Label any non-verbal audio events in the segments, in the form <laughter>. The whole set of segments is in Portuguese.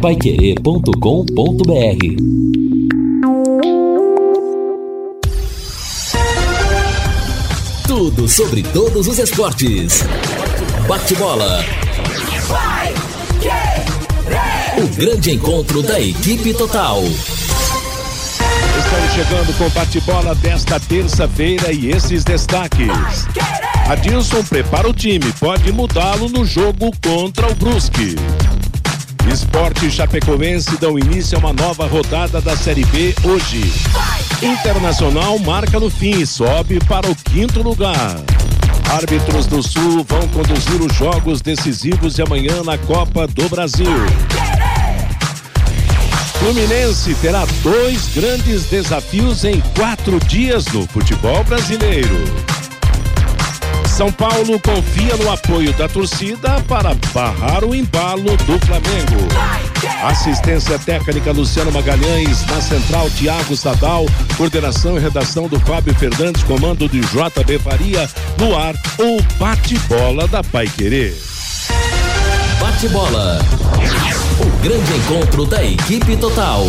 paiquerê.com.br Tudo sobre todos os esportes. Bate-bola. O grande encontro da equipe total. Estamos chegando com o bate-bola desta terça-feira e esses destaques. Adilson prepara o time, pode mudá-lo no jogo contra o Brusque. Esporte Chapecoense dão início a uma nova rodada da Série B hoje. Internacional marca no fim, sobe para o quinto lugar. Árbitros do Sul vão conduzir os jogos decisivos de amanhã na Copa do Brasil. Fluminense terá dois grandes desafios em quatro dias no futebol brasileiro. São Paulo confia no apoio da torcida para barrar o embalo do Flamengo. Assistência técnica Luciano Magalhães, na central Tiago Sadal, coordenação e redação do Fábio Fernandes, comando de JB Faria, no ar, o bate-bola da Pai Querer. Bate-bola. O grande encontro da equipe total.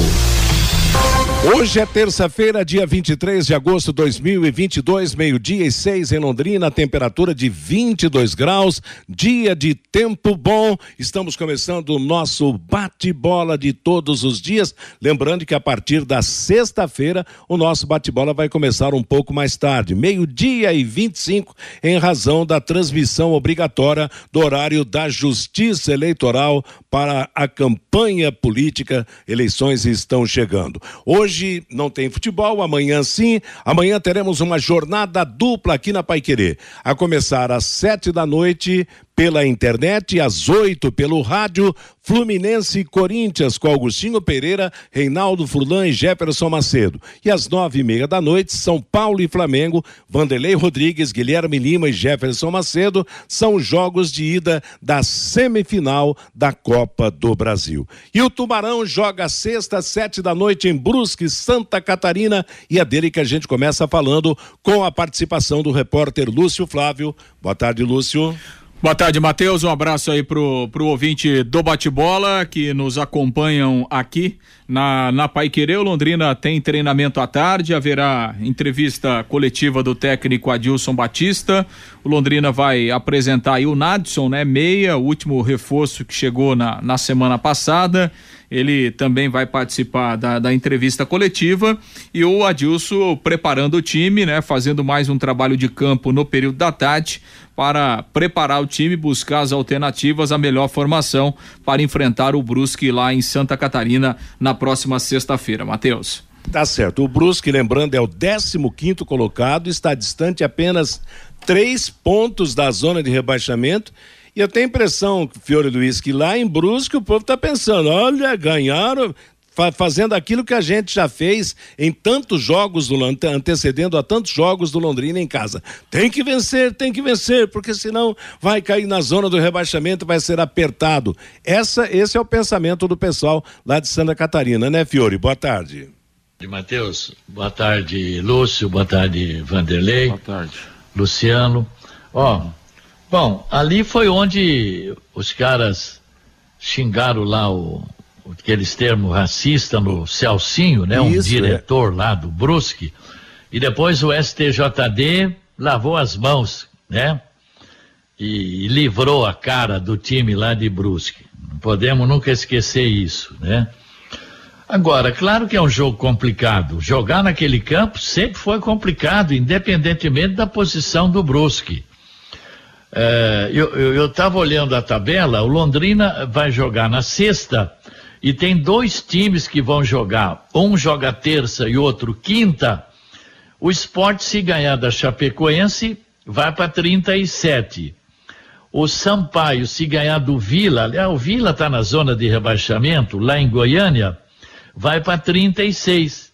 Hoje é terça-feira, dia 23 de agosto de 2022, meio-dia e seis em Londrina, temperatura de 22 graus, dia de tempo bom. Estamos começando o nosso bate-bola de todos os dias. Lembrando que a partir da sexta-feira, o nosso bate-bola vai começar um pouco mais tarde, meio-dia e 25, em razão da transmissão obrigatória do horário da Justiça Eleitoral para a campanha política. Eleições estão chegando. Hoje não tem futebol, amanhã sim. Amanhã teremos uma jornada dupla aqui na Paiquerê. A começar às sete da noite pela internet, às oito pelo rádio, Fluminense e Corinthians com Augustinho Pereira, Reinaldo Furlan e Jefferson Macedo. E às nove e meia da noite, São Paulo e Flamengo, Vanderlei Rodrigues, Guilherme Lima e Jefferson Macedo são jogos de ida da semifinal da Copa do Brasil. E o Tubarão joga sexta, sete da noite em Brusque, Santa Catarina, e é dele que a gente começa falando com a participação do repórter Lúcio Flávio. Boa tarde, Lúcio. Boa tarde, Matheus. Um abraço aí pro, pro ouvinte do Bate-Bola que nos acompanham aqui na, na Pai Querer. Londrina tem treinamento à tarde, haverá entrevista coletiva do técnico Adilson Batista. O Londrina vai apresentar aí o Nadson, né? Meia, o último reforço que chegou na, na semana passada ele também vai participar da, da, entrevista coletiva e o Adilson preparando o time, né, fazendo mais um trabalho de campo no período da tarde para preparar o time, buscar as alternativas, a melhor formação para enfrentar o Brusque lá em Santa Catarina na próxima sexta-feira. Matheus. Tá certo. O Brusque, lembrando, é o 15 quinto colocado, está distante apenas três pontos da zona de rebaixamento e eu tenho a impressão, Fiore Luiz, que lá em Brusque o povo está pensando: olha, ganharam, fazendo aquilo que a gente já fez em tantos jogos do antecedendo a tantos jogos do Londrina em casa. Tem que vencer, tem que vencer, porque senão vai cair na zona do rebaixamento, vai ser apertado. Essa, esse é o pensamento do pessoal lá de Santa Catarina, né, Fiore? Boa tarde. Matheus, boa tarde, Lúcio, boa tarde, Vanderlei. Boa tarde. Luciano. Ó, oh, Bom, ali foi onde os caras xingaram lá o, aqueles termos racistas no Celcinho, né? um é. diretor é. lá do Brusque. E depois o STJD lavou as mãos, né? E, e livrou a cara do time lá de Brusque. Não podemos nunca esquecer isso, né? Agora, claro que é um jogo complicado. Jogar naquele campo sempre foi complicado, independentemente da posição do Brusque. É, eu estava olhando a tabela, o Londrina vai jogar na sexta e tem dois times que vão jogar. Um joga terça e outro quinta. O esporte, se ganhar da Chapecoense, vai para 37. O Sampaio, se ganhar do Vila, aliás, o Vila está na zona de rebaixamento, lá em Goiânia, vai para 36.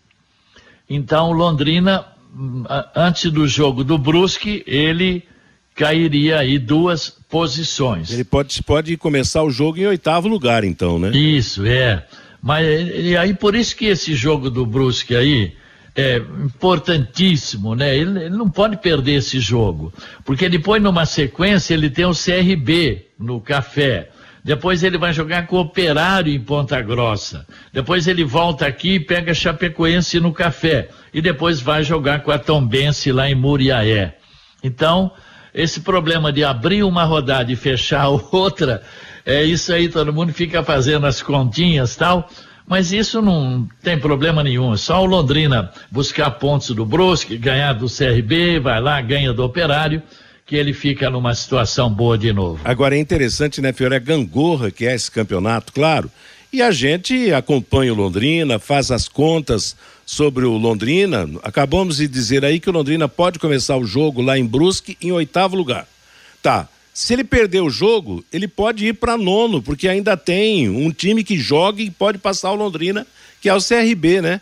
Então, o Londrina, hum, antes do jogo do Brusque, ele cairia aí duas posições. Ele pode, pode começar o jogo em oitavo lugar, então, né? Isso, é. Mas e aí por isso que esse jogo do Brusque aí é importantíssimo, né? Ele, ele não pode perder esse jogo, porque depois numa sequência ele tem o CRB no café. Depois ele vai jogar com o Operário em Ponta Grossa. Depois ele volta aqui e pega Chapecoense no Café. E depois vai jogar com a Tombense lá em Muriaé. Então, esse problema de abrir uma rodada e fechar <laughs> outra, é isso aí, todo mundo fica fazendo as continhas tal. Mas isso não tem problema nenhum. É só o Londrina buscar pontos do Brusque, ganhar do CRB, vai lá, ganha do Operário que ele fica numa situação boa de novo. Agora é interessante, né, Fiore? É gangorra que é esse campeonato, claro. E a gente acompanha o Londrina, faz as contas sobre o Londrina. Acabamos de dizer aí que o Londrina pode começar o jogo lá em Brusque em oitavo lugar. Tá. Se ele perder o jogo, ele pode ir para nono, porque ainda tem um time que joga e pode passar o Londrina, que é o CRB, né?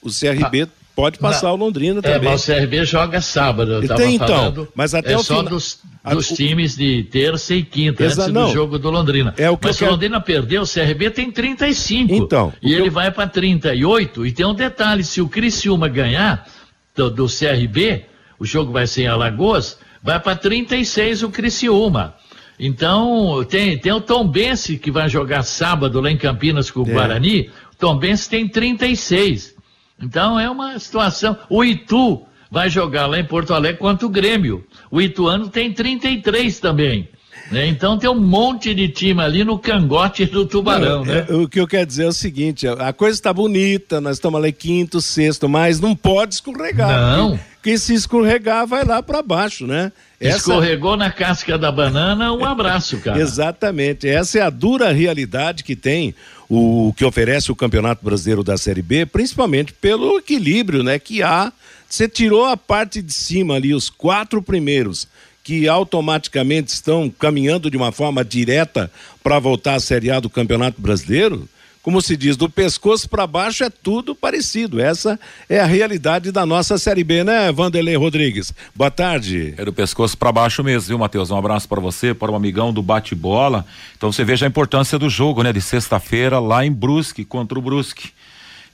O CRB ah pode passar não, o Londrina também. É, mas o CRB joga sábado, eu estava então, falando. Mas até é o só final... dos, dos times de terça e quinta, Exa... antes não, do jogo do Londrina. É o que mas se o Londrina perdeu, o CRB tem 35. Então. E ele eu... vai para 38. E tem um detalhe: se o Criciúma ganhar do, do CRB, o jogo vai ser em Alagoas, vai para 36 o Criciúma. Então, tem, tem o Tom Bense que vai jogar sábado lá em Campinas com o é. Guarani. Tom Bense tem 36. Então é uma situação. O Itu vai jogar lá em Porto Alegre contra o Grêmio. O Ituano tem 33 também. Né? Então tem um monte de time ali no cangote do tubarão, não, né? É, o que eu quero dizer é o seguinte: a coisa está bonita, nós estamos ali quinto, sexto, mas não pode escorregar. Não. Porque se escorregar, vai lá para baixo, né? Essa... Escorregou na casca da banana, um abraço, cara. Exatamente. Essa é a dura realidade que tem o que oferece o Campeonato Brasileiro da Série B, principalmente pelo equilíbrio, né, que há. Você tirou a parte de cima ali, os quatro primeiros, que automaticamente estão caminhando de uma forma direta para voltar à Série A do Campeonato Brasileiro como se diz, do pescoço para baixo é tudo parecido. Essa é a realidade da nossa Série B, né, Vanderlei Rodrigues? Boa tarde. É do pescoço para baixo mesmo, viu, Matheus? Um abraço para você, para o um amigão do bate-bola. Então você veja a importância do jogo, né, de sexta-feira lá em Brusque, contra o Brusque.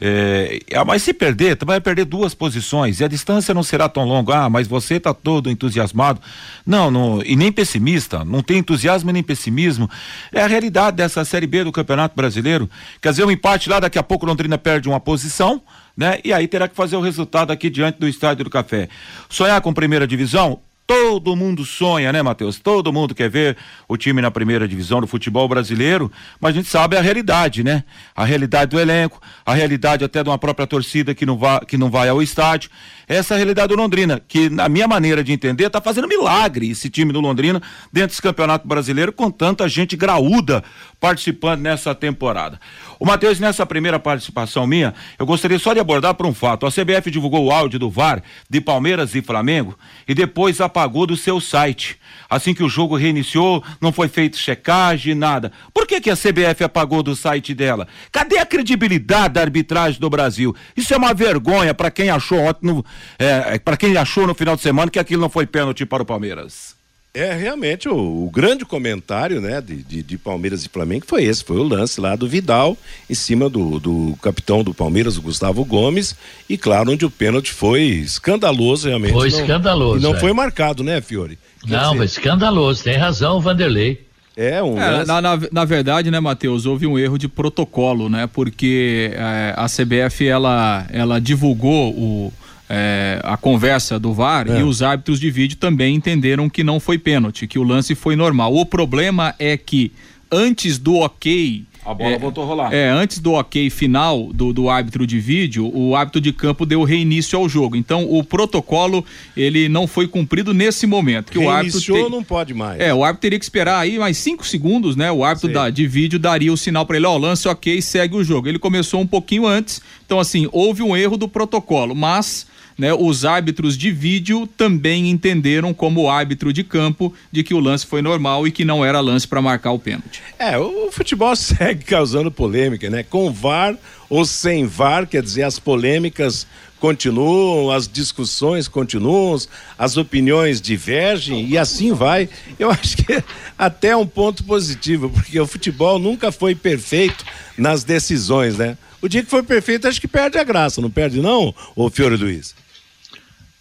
É, ah, mas se perder, tu vai perder duas posições e a distância não será tão longa. Ah, mas você está todo entusiasmado. Não, não, e nem pessimista. Não tem entusiasmo nem pessimismo. É a realidade dessa Série B do Campeonato Brasileiro. Quer dizer, um empate lá, daqui a pouco Londrina perde uma posição, né? E aí terá que fazer o resultado aqui diante do Estádio do Café. Sonhar com primeira divisão? Todo mundo sonha, né, Matheus? Todo mundo quer ver o time na primeira divisão do futebol brasileiro, mas a gente sabe a realidade, né? A realidade do elenco, a realidade até de uma própria torcida que não, vai, que não vai ao estádio. Essa é a realidade do Londrina, que, na minha maneira de entender, está fazendo milagre esse time do Londrina dentro desse campeonato brasileiro, com tanta gente graúda participando nessa temporada. O Matheus, nessa primeira participação minha, eu gostaria só de abordar por um fato. A CBF divulgou o áudio do VAR de Palmeiras e Flamengo e depois apagou do seu site. Assim que o jogo reiniciou, não foi feito checagem, nada. Por que, que a CBF apagou do site dela? Cadê a credibilidade da arbitragem do Brasil? Isso é uma vergonha para quem achou ontem, é, para quem achou no final de semana que aquilo não foi pênalti para o Palmeiras. É, realmente, o, o, grande comentário né, de, de, de, Palmeiras e Flamengo foi esse, foi o lance lá do Vidal em cima do, do capitão do Palmeiras, o Gustavo Gomes, e claro, onde o pênalti foi escandaloso realmente. Foi não, escandaloso. E não é. foi marcado, né, Fiore? Quer não, foi escandaloso, tem razão, Vanderlei. É, um é, na, na, na, verdade, né, Matheus, houve um erro de protocolo, né? Porque é, a CBF ela, ela divulgou o, é, a conversa do VAR é. e os árbitros de vídeo também entenderam que não foi pênalti, que o lance foi normal. O problema é que antes do ok. A bola é, voltou a rolar. É, antes do ok final do, do árbitro de vídeo, o árbitro de campo deu reinício ao jogo. Então, o protocolo, ele não foi cumprido nesse momento. Que Reiniciou o árbitro te... não pode mais. É, o árbitro teria que esperar aí mais cinco segundos, né? O árbitro da, de vídeo daria o sinal para ele, ó, lance ok, segue o jogo. Ele começou um pouquinho antes, então assim, houve um erro do protocolo, mas né, os árbitros de vídeo também entenderam como árbitro de campo de que o lance foi normal e que não era lance para marcar o pênalti. É, o futebol <laughs> segue causando polêmica, né? Com VAR ou sem VAR, quer dizer, as polêmicas continuam, as discussões continuam, as opiniões divergem e assim vai. Eu <laughs> acho que até é um ponto positivo, porque o futebol nunca foi perfeito nas decisões, né? O dia que foi perfeito, acho que perde a graça, não perde não, ô Fiore Luiz?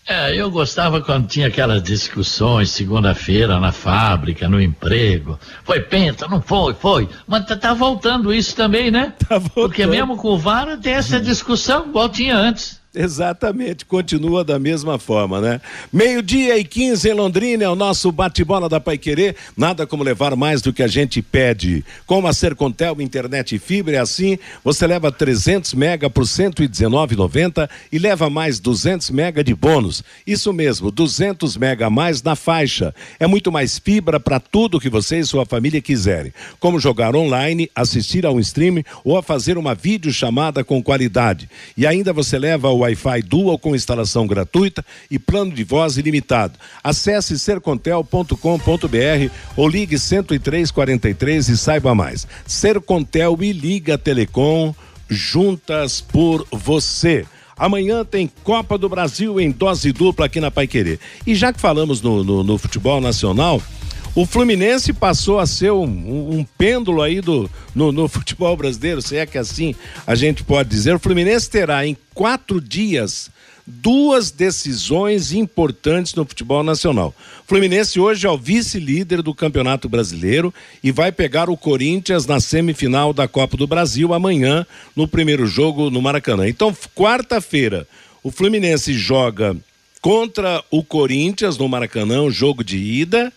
É, eu gostava quando tinha aquelas discussões segunda-feira na fábrica, no emprego. Foi penta, não foi, foi. Mas tá, tá voltando isso também, né? Tá voltando. Porque mesmo com o VAR tem essa discussão igual tinha antes. Exatamente, continua da mesma forma, né? Meio-dia e 15 em Londrina é o nosso bate-bola da Pai Querer. Nada como levar mais do que a gente pede. Com a Sercontel internet e fibra é assim, você leva 300 mega por 119,90 e leva mais 200 mega de bônus. Isso mesmo, 200 mega a mais na faixa. É muito mais fibra para tudo que você e sua família quiserem. Como jogar online, assistir a um stream ou a fazer uma videochamada com qualidade. E ainda você leva o Wi-Fi Dual com instalação gratuita e plano de voz ilimitado. Acesse sercontel.com.br ou ligue 10343 e saiba mais. Sercontel e Liga Telecom juntas por você. Amanhã tem Copa do Brasil em dose dupla aqui na Pai Querer. E já que falamos no, no, no futebol nacional, o Fluminense passou a ser um, um, um pêndulo aí do, no, no, futebol brasileiro, se é que assim a gente pode dizer. O Fluminense terá em quatro dias duas decisões importantes no futebol nacional. O Fluminense hoje é o vice-líder do Campeonato Brasileiro e vai pegar o Corinthians na semifinal da Copa do Brasil amanhã, no primeiro jogo no Maracanã. Então, quarta-feira, o Fluminense joga contra o Corinthians no Maracanã, o jogo de ida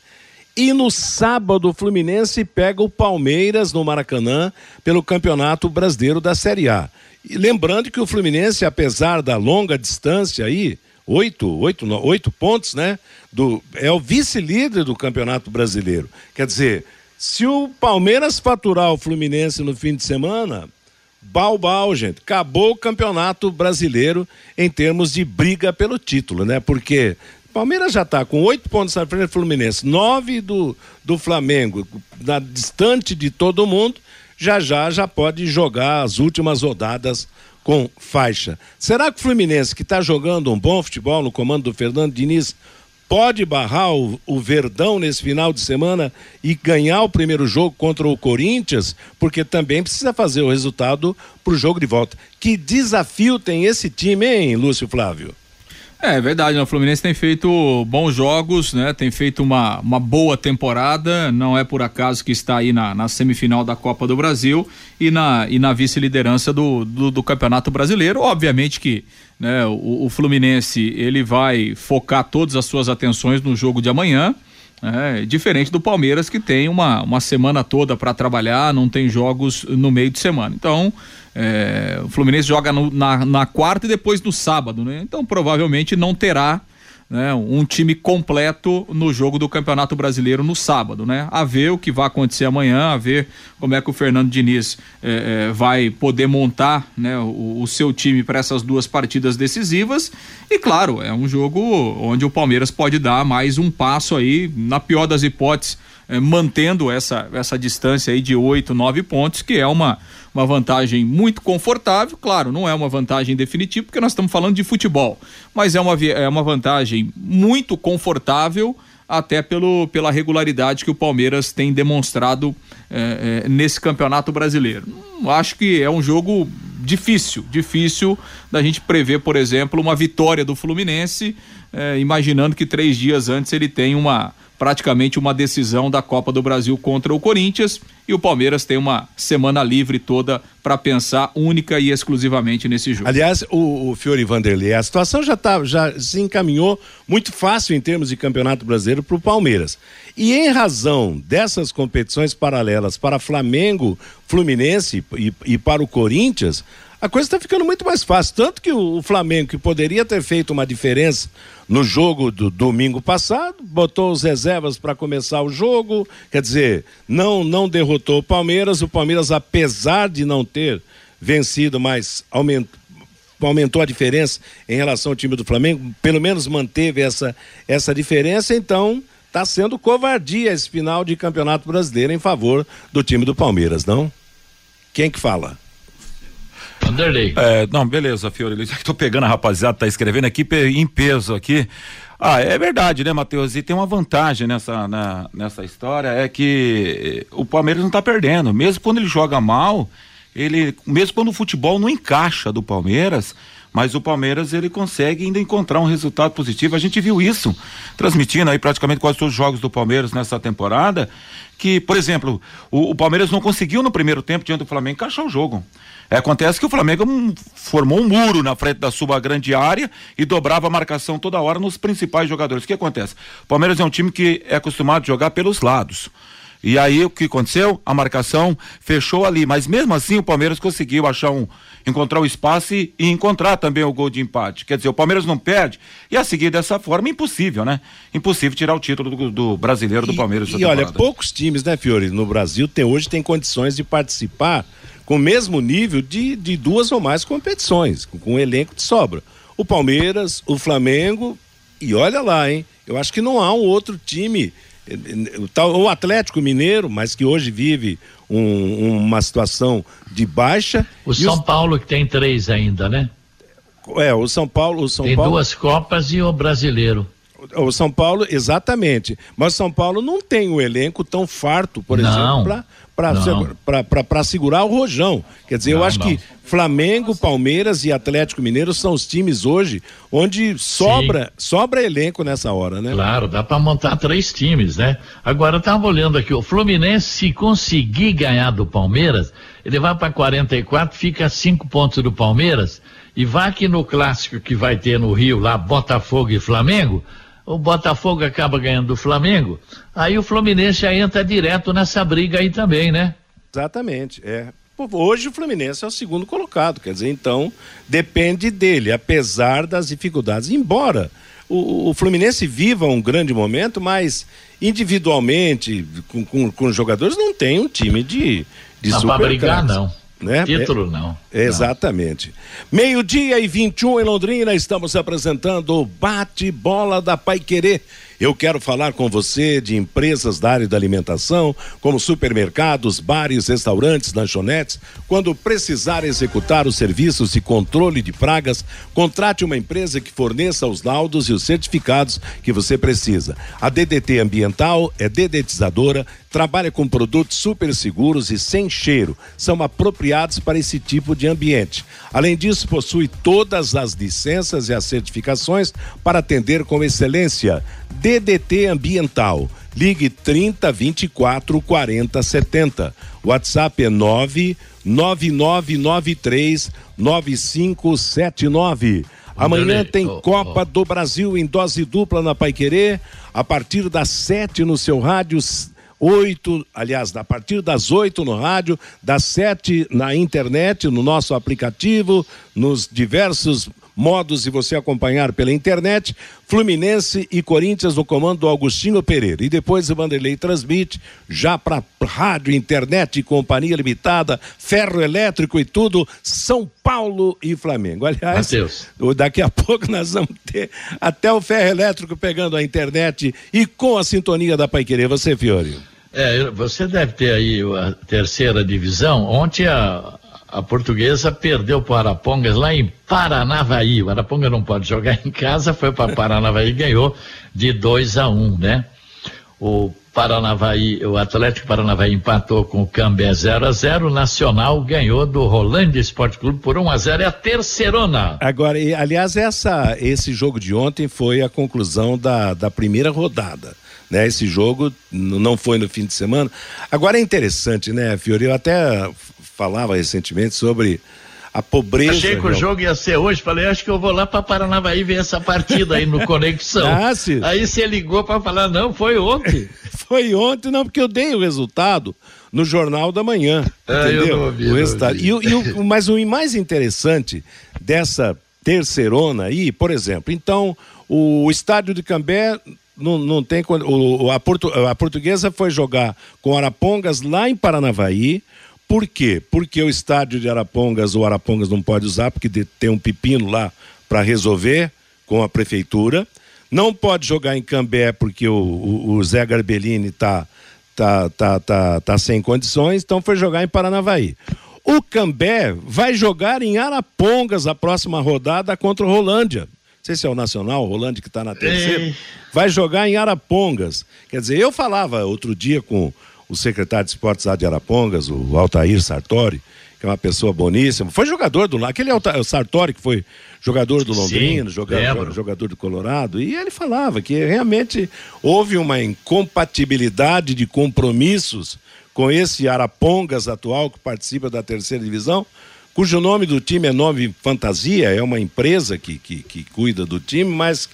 e no sábado, o Fluminense pega o Palmeiras no Maracanã pelo Campeonato Brasileiro da Série A. E lembrando que o Fluminense, apesar da longa distância aí, oito, oito, oito pontos, né? Do, é o vice-líder do Campeonato Brasileiro. Quer dizer, se o Palmeiras faturar o Fluminense no fim de semana, Balbal, gente, acabou o Campeonato Brasileiro em termos de briga pelo título, né? Porque Palmeiras já está com oito pontos na frente do Fluminense, nove do, do Flamengo, na, distante de todo mundo, já já já pode jogar as últimas rodadas com faixa. Será que o Fluminense, que está jogando um bom futebol no comando do Fernando Diniz, pode barrar o, o, Verdão nesse final de semana e ganhar o primeiro jogo contra o Corinthians? Porque também precisa fazer o resultado para o jogo de volta. Que desafio tem esse time, hein, Lúcio Flávio? É, é verdade, né? o Fluminense tem feito bons jogos, né? Tem feito uma, uma boa temporada, não é por acaso que está aí na, na semifinal da Copa do Brasil e na, e na vice-liderança do, do, do, Campeonato Brasileiro. Obviamente que né, o, o Fluminense ele vai focar todas as suas atenções no jogo de amanhã, é, diferente do Palmeiras que tem uma, uma semana toda para trabalhar, não tem jogos no meio de semana. Então, é, o Fluminense joga no, na, na quarta e depois no sábado, né? Então provavelmente não terá né, um time completo no jogo do Campeonato Brasileiro no sábado, né? A ver o que vai acontecer amanhã, a ver como é que o Fernando Diniz é, é, vai poder montar né, o, o seu time para essas duas partidas decisivas. E claro, é um jogo onde o Palmeiras pode dar mais um passo aí, na pior das hipóteses, é, mantendo essa, essa distância aí de oito, nove pontos, que é uma uma vantagem muito confortável, claro, não é uma vantagem definitiva, porque nós estamos falando de futebol, mas é uma, é uma vantagem muito confortável, até pelo, pela regularidade que o Palmeiras tem demonstrado é, é, nesse campeonato brasileiro. Acho que é um jogo difícil, difícil da gente prever, por exemplo, uma vitória do Fluminense, é, imaginando que três dias antes ele tem uma praticamente uma decisão da Copa do Brasil contra o Corinthians e o Palmeiras tem uma semana livre toda para pensar única e exclusivamente nesse jogo. Aliás, o, o Fiore Vanderlei, a situação já tá, já se encaminhou muito fácil em termos de Campeonato Brasileiro para o Palmeiras. E em razão dessas competições paralelas para Flamengo, Fluminense e, e para o Corinthians, a coisa está ficando muito mais fácil. Tanto que o, Flamengo, que poderia ter feito uma diferença no jogo do domingo passado, botou os reservas para começar o jogo, quer dizer, não, não derrotou o Palmeiras. O Palmeiras, apesar de não ter vencido, mas aumentou aumentou a diferença em relação ao time do Flamengo, pelo menos manteve essa, essa diferença, então está sendo covardia esse final de campeonato brasileiro em favor do time do Palmeiras, não? Quem que fala? Vanderlei. É, não, beleza, Fiore. Estou pegando a rapaziada, tá escrevendo aqui em peso aqui. Ah, é verdade, né, Matheus? E tem uma vantagem nessa, na, nessa história, é que o Palmeiras não está perdendo. Mesmo quando ele joga mal, ele, mesmo quando o futebol não encaixa do Palmeiras, mas o Palmeiras ele consegue ainda encontrar um resultado positivo. A gente viu isso transmitindo aí praticamente quase todos os jogos do Palmeiras nessa temporada, que, por exemplo, o, o Palmeiras não conseguiu no primeiro tempo diante do Flamengo encaixar o jogo. É, acontece que o Flamengo formou um muro na frente da sua grande área e dobrava a marcação toda hora nos principais jogadores. O que acontece? O Palmeiras é um time que é acostumado a jogar pelos lados. E aí o que aconteceu? A marcação fechou ali, mas mesmo assim o Palmeiras conseguiu achar um encontrar o espaço e, e, encontrar também o gol de empate. Quer dizer, o Palmeiras não perde e a seguir dessa forma impossível, né? Impossível tirar o título do, do brasileiro do Palmeiras. E, e olha, poucos times, né, Fiore, no Brasil tem hoje tem condições de participar com o mesmo nível de, de duas ou mais competições, com, com um elenco de sobra. O Palmeiras, o Flamengo e olha lá, hein? Eu acho que não há um outro time o Atlético Mineiro, mas que hoje vive um, uma situação de baixa. O São os... Paulo que tem três ainda, né? É, o São Paulo. O São tem Paulo... duas Copas e o brasileiro. O São Paulo, exatamente. Mas o São Paulo não tem um elenco tão farto, por não, exemplo, para segurar o Rojão. Quer dizer, não, eu acho não. que Flamengo, Palmeiras e Atlético Mineiro são os times hoje onde sobra, sobra elenco nessa hora, né? Claro, dá para montar três times, né? Agora, eu tava olhando aqui, o Fluminense, se conseguir ganhar do Palmeiras, ele vai para 44, fica a cinco pontos do Palmeiras, e vai aqui no clássico que vai ter no Rio, lá, Botafogo e Flamengo, o Botafogo acaba ganhando do Flamengo, aí o Fluminense já entra direto nessa briga aí também, né? Exatamente, é. Hoje o Fluminense é o segundo colocado, quer dizer, então depende dele, apesar das dificuldades. Embora o, o Fluminense viva um grande momento, mas individualmente, com, com, com jogadores, não tem um time de, de não super brigar, não. Né? Título não. Exatamente. Meio-dia e 21 em Londrina, estamos apresentando o bate-bola da Pai Querer. Eu quero falar com você de empresas da área da alimentação, como supermercados, bares, restaurantes, lanchonetes. Quando precisar executar os serviços de controle de pragas, contrate uma empresa que forneça os laudos e os certificados que você precisa. A DDT Ambiental é dedetizadora, trabalha com produtos super seguros e sem cheiro. São apropriados para esse tipo de ambiente. Além disso, possui todas as licenças e as certificações para atender com excelência. DDT Ambiental. Ligue 30 24 40 70. WhatsApp é 99993 9579. Amanhã tem Copa do Brasil em dose dupla na Paiquerê, a partir das sete no seu rádio oito, aliás, a partir das oito no rádio, das sete na internet, no nosso aplicativo, nos diversos modos de você acompanhar pela internet, Fluminense e Corinthians no comando do Augustinho Pereira. E depois o Vanderlei transmite já para rádio, internet, companhia limitada, ferro elétrico e tudo, São Paulo e Flamengo. Aliás, Mateus. daqui a pouco <laughs> nós vamos ter até o ferro elétrico pegando a internet e com a sintonia da Paiquerê. Você, Fiore. É, você deve ter aí a terceira divisão. Ontem a, a portuguesa perdeu para o Arapongas lá em Paranavaí. O Araponga não pode jogar em casa, foi para Paranavaí e ganhou de 2 a 1, um, né? O Paranavaí, o Atlético Paranavaí empatou com o Cambé 0 a 0 o Nacional ganhou do Rolândia Esporte Clube por 1 um a 0 é a terceirona. Agora, aliás, essa, esse jogo de ontem foi a conclusão da, da primeira rodada. Né, esse jogo não foi no fim de semana. Agora é interessante, né, Fiori? Eu até falava recentemente sobre a pobreza. Achei que o jogo ia ser hoje, falei, acho que eu vou lá para Paranavaí ver essa partida aí no <laughs> Conexão. ah, aí você ligou para falar, não, foi ontem. <laughs> foi ontem, não, porque eu dei o resultado no Jornal da Manhã. Ah, entendeu? Eu não ouvi, o resultado. E, e o, mas o mais interessante dessa terceirona aí, por exemplo, então, o estádio de Cambé não, não tem. O, a, portu, a portuguesa foi jogar com Arapongas lá em Paranavaí por quê? Porque o estádio de Arapongas, o Arapongas não pode usar, porque tem um pepino lá para resolver com a prefeitura. Não pode jogar em Cambé, porque o, o, o Zé Garbellini está tá, tá, tá, tá sem condições, então foi jogar em Paranavaí. O Cambé vai jogar em Arapongas a próxima rodada contra o Rolândia. Não sei se é o Nacional, o Rolândia que está na terceira. Vai jogar em Arapongas. Quer dizer, eu falava outro dia com o secretário de esportes lá de Arapongas, o Altair Sartori, que é uma pessoa boníssima. Foi jogador do aquele o Sartori que foi jogador do Londrina, Sim, jogador, jogador do Colorado, e ele falava que realmente houve uma incompatibilidade de compromissos com esse Arapongas atual que participa da terceira divisão, cujo nome do time é Nome Fantasia, é uma empresa que, que, que cuida do time, mas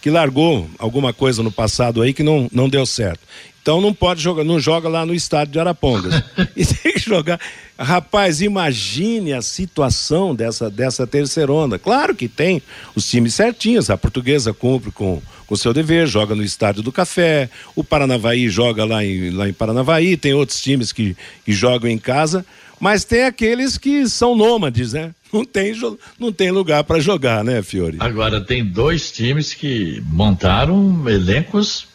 que largou alguma coisa no passado aí que não, não deu certo. Então não pode jogar, não joga lá no estádio de Arapongas. <laughs> e tem que jogar. Rapaz, imagine a situação dessa, dessa terceira onda. Claro que tem os times certinhos. A portuguesa cumpre com o seu dever, joga no estádio do Café. O Paranavaí joga lá em, lá em Paranavaí. Tem outros times que, que jogam em casa. Mas tem aqueles que são nômades, né? Não tem, não tem lugar para jogar, né, Fiore? Agora, tem dois times que montaram elencos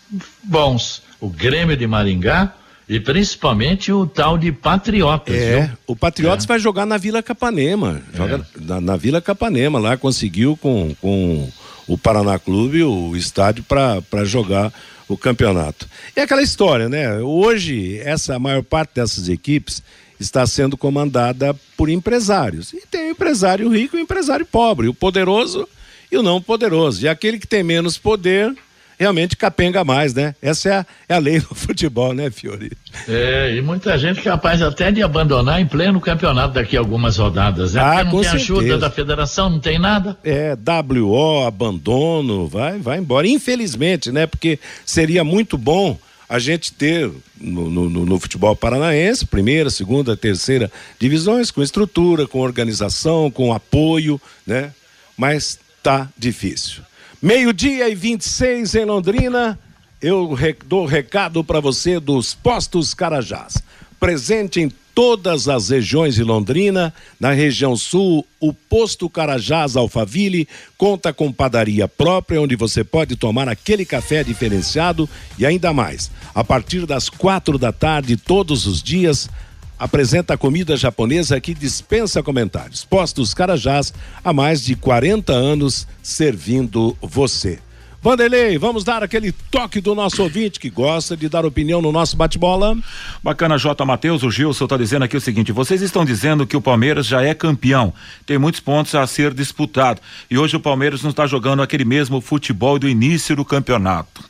bons o Grêmio de Maringá e principalmente o tal de Patriotas. É, viu? o Patriotas é. vai jogar na Vila Capanema. Joga é. na, na, Vila Capanema, lá conseguiu com, com o Paraná Clube o estádio para jogar o campeonato. E aquela história, né? Hoje, essa a maior parte dessas equipes está sendo comandada por empresários. E tem o empresário rico e o empresário pobre, o poderoso e o não poderoso. E aquele que tem menos poder realmente capenga mais, né? Essa é a, é a lei do <laughs> futebol, né, Fiori? É, e muita gente capaz até de abandonar em pleno campeonato daqui a algumas rodadas, né? Ah, Porque não tem certeza. ajuda da federação, não tem nada. É, WO, abandono, vai, vai embora. Infelizmente, né? Porque seria muito bom a gente ter no, no, no, futebol paranaense, primeira, segunda, terceira divisões, com estrutura, com organização, com apoio, né? Mas tá difícil. Meio-dia e 26 em Londrina. Eu dou recado para você dos Postos Carajás. Presente em todas as regiões de Londrina. Na região sul, o Posto Carajás Alfaville conta com padaria própria, onde você pode tomar aquele café diferenciado e ainda mais. A partir das quatro da tarde, todos os dias, apresenta comida japonesa que dispensa comentários. Postos Carajás há mais de 40 anos servindo você. Vanderlei, vamos dar aquele toque do nosso ouvinte que gosta de dar opinião no nosso bate-bola. Bacana, J. Matheus, o Gilson está dizendo aqui o seguinte: vocês estão dizendo que o Palmeiras já é campeão, tem muitos pontos a ser disputado e hoje o Palmeiras não está jogando aquele mesmo futebol do início do campeonato.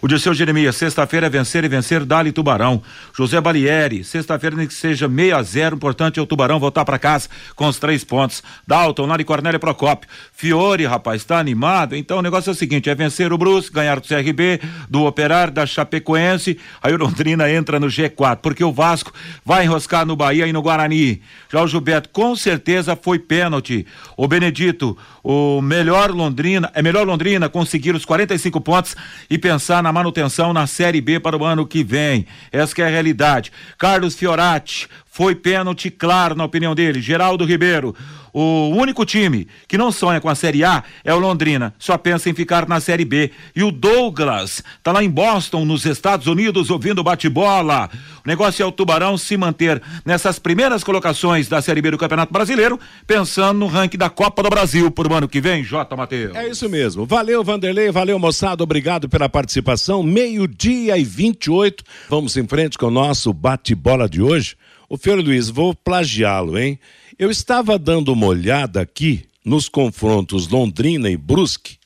O Dirceu Jeremias, sexta-feira é vencer e vencer, Dali Tubarão. José Balieri, sexta-feira nem que seja 6 a 0 importante é o Tubarão voltar para casa com os três pontos. Dalton, Lari Cornélio Procópio. Fiore, rapaz, tá animado? Então o negócio é o seguinte: é vencer o Brusque, ganhar do CRB, do Operário, da Chapecoense. Aí o Londrina entra no G4, porque o Vasco vai enroscar no Bahia e no Guarani. Já o Gilberto, com certeza foi pênalti. O Benedito, o melhor Londrina, é melhor Londrina conseguir os 45 pontos e pensar na manutenção na Série B para o ano que vem. Essa é a realidade. Carlos Fiorati, foi pênalti claro na opinião dele. Geraldo Ribeiro, o único time que não sonha com a Série A é o Londrina, só pensa em ficar na Série B. E o Douglas tá lá em Boston, nos Estados Unidos, ouvindo bate-bola. O negócio é o Tubarão se manter nessas primeiras colocações da Série B do Campeonato Brasileiro, pensando no ranking da Copa do Brasil por ano que vem, J. Matheus. É isso mesmo. Valeu, Vanderlei, valeu, moçada, obrigado pela participação. Meio-dia e 28. Vamos em frente com o nosso bate-bola de hoje. O Fiore Luiz, vou plagiá-lo, hein? Eu estava dando uma olhada aqui nos confrontos Londrina e Brusque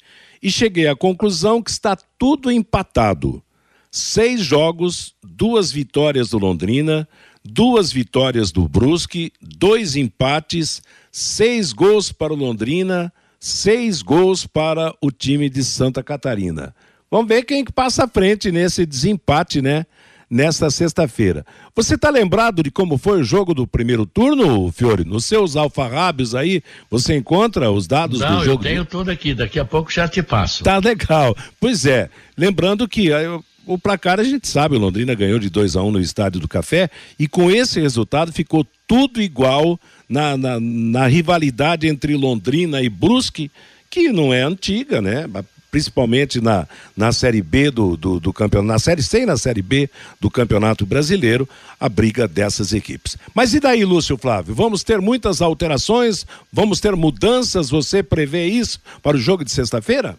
e cheguei à conclusão que está tudo empatado. Seis jogos, duas vitórias do Londrina, duas vitórias do Brusque, dois empates, seis gols para o Londrina, seis gols para o time de Santa Catarina. Vamos ver quem que passa à frente nesse desempate, né? Nesta sexta-feira. Você está lembrado de como foi o jogo do primeiro turno, Fiore? Nos seus alfarrábios aí, você encontra os dados Não, do jogo? eu tenho tudo aqui, daqui a pouco já te passo. Tá legal. Pois é, lembrando que aí, o placar a gente sabe, o Londrina ganhou de 2 a 1 um no Estádio do Café e com esse resultado ficou tudo igual na, na, na rivalidade entre Londrina e Brusque, que não é antiga, né? Principalmente na, na Série B do, do, do, campeonato, na Série C e na Série B do Campeonato Brasileiro, a briga dessas equipes. Mas e daí, Lúcio Flávio? Vamos ter muitas alterações? Vamos ter mudanças? Você prevê isso para o jogo de sexta-feira?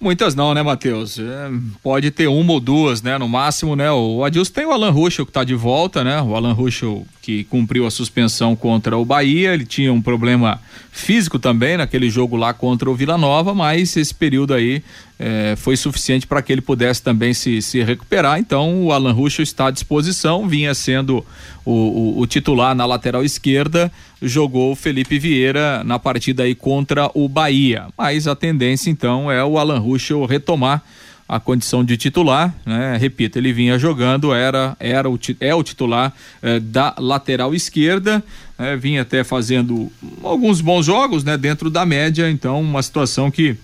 Muitas não, né, Matheus? É, pode ter uma ou duas, né, no máximo, né? O Adilson tem o Alan Ruschel que está de volta, né? O Alan Ruschel que cumpriu a suspensão contra o Bahia, ele tinha um problema físico também naquele jogo lá contra o Vila Nova, mas esse período aí é, foi suficiente para que ele pudesse também se, se recuperar. Então o Alan Ruschel está à disposição, vinha sendo o, o, o, titular na lateral esquerda, jogou o Felipe Vieira na partida aí contra o Bahia. Mas a tendência então é o Alan Ruschel retomar a condição de titular, né? Repito, ele vinha jogando, era, era o, é o titular eh, da lateral esquerda, eh, vinha até fazendo alguns bons jogos, né? Dentro da média, então uma situação que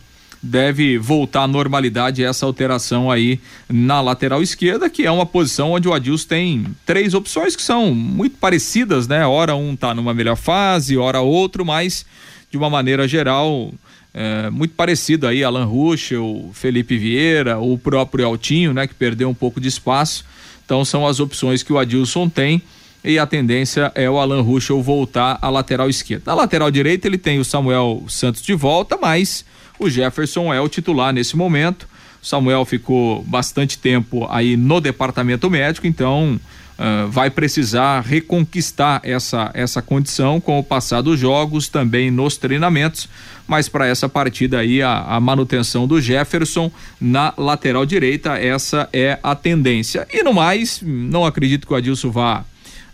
deve voltar à normalidade essa alteração aí na lateral esquerda, que é uma posição onde o Adilson tem três opções que são muito parecidas, né? Ora um tá numa melhor fase, ora outro, mas de uma maneira geral é, muito parecido aí, Alan Ruschel, Felipe Vieira, o próprio Altinho, né, que perdeu um pouco de espaço. Então são as opções que o Adilson tem e a tendência é o Alan Ruschel voltar à lateral esquerda. Na lateral direita ele tem o Samuel Santos de volta, mas o Jefferson é o titular nesse momento. O Samuel ficou bastante tempo aí no departamento médico, então uh, vai precisar reconquistar essa, essa condição com o passar dos jogos, também nos treinamentos mas para essa partida aí a, a, manutenção do Jefferson na lateral direita, essa é a tendência. E no mais, não acredito que o Adilson vá,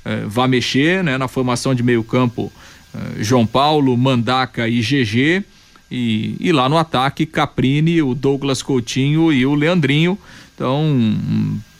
eh, vá mexer né, na formação de meio campo eh, João Paulo, Mandaca e GG. E, e lá no ataque, Caprini, o Douglas Coutinho e o Leandrinho. Então,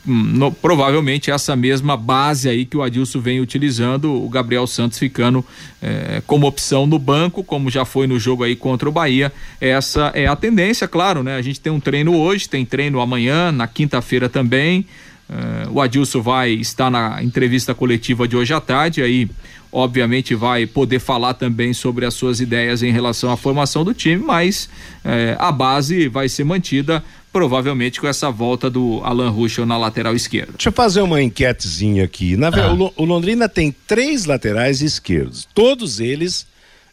no, provavelmente essa mesma base aí que o Adilson vem utilizando, o Gabriel Santos ficando é, como opção no banco, como já foi no jogo aí contra o Bahia. Essa é a tendência, claro, né? A gente tem um treino hoje, tem treino amanhã, na quinta-feira também. É, o Adilson vai estar na entrevista coletiva de hoje à tarde, aí obviamente vai poder falar também sobre as suas ideias em relação à formação do time, mas é, a base vai ser mantida provavelmente com essa volta do Alan Ruschel na lateral esquerda. Deixa eu fazer uma enquetezinha aqui. Na, ah. o, Londrina tem três laterais esquerdos. Todos eles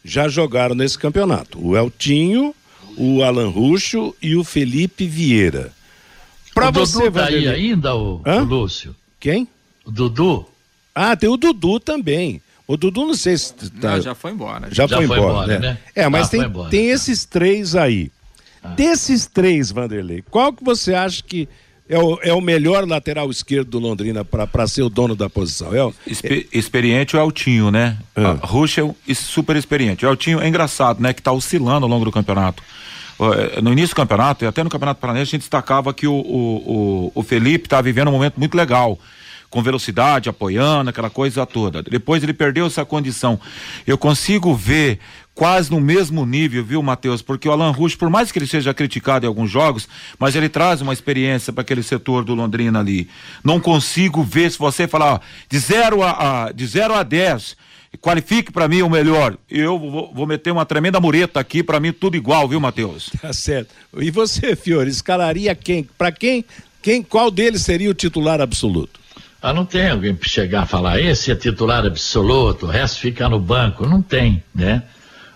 já jogaram nesse campeonato. O Eltinho, o Alan Ruschel e o Felipe Vieira. Para você, Dudu tá aí ainda, o, o, Lúcio? Quem? O Dudu. Ah, tem o Dudu também. O Dudu não sei se tá... Não, já foi embora. Já, já foi, foi, embora, embora né? né? É, mas tem, embora, tem tá. esses três aí. Ah. Desses três, Vanderlei, qual que você acha que é o, é o melhor lateral esquerdo do Londrina para ser o dono da posição? É o, Exper experiente é o Altinho, né? Ah. Ruschel, super experiente. O Altinho é engraçado, né? Que tá oscilando ao longo do campeonato. É, no início do campeonato, e até no Campeonato Paranaense, a gente destacava que o, o, o, o Felipe tá vivendo um momento muito legal com velocidade, apoiando, aquela coisa toda. Depois ele perdeu essa condição. Eu consigo ver quase no mesmo nível, viu, Matheus? Porque o Alan Rush, por mais que ele seja criticado em alguns jogos, mas ele traz uma experiência para aquele setor do Londrina ali. Não consigo ver se você falar ó, de 0 a, a, de 0 a 10, qualifique para mim o melhor. Eu vou, vou, meter uma tremenda mureta aqui, para mim tudo igual, viu, Matheus? Tá certo. E você, Fiore, escalaria quem? Para quem? Quem? Qual deles seria o titular absoluto? Ah, não tem alguém para chegar a falar, esse é titular absoluto, o resto fica no banco. Não tem, né?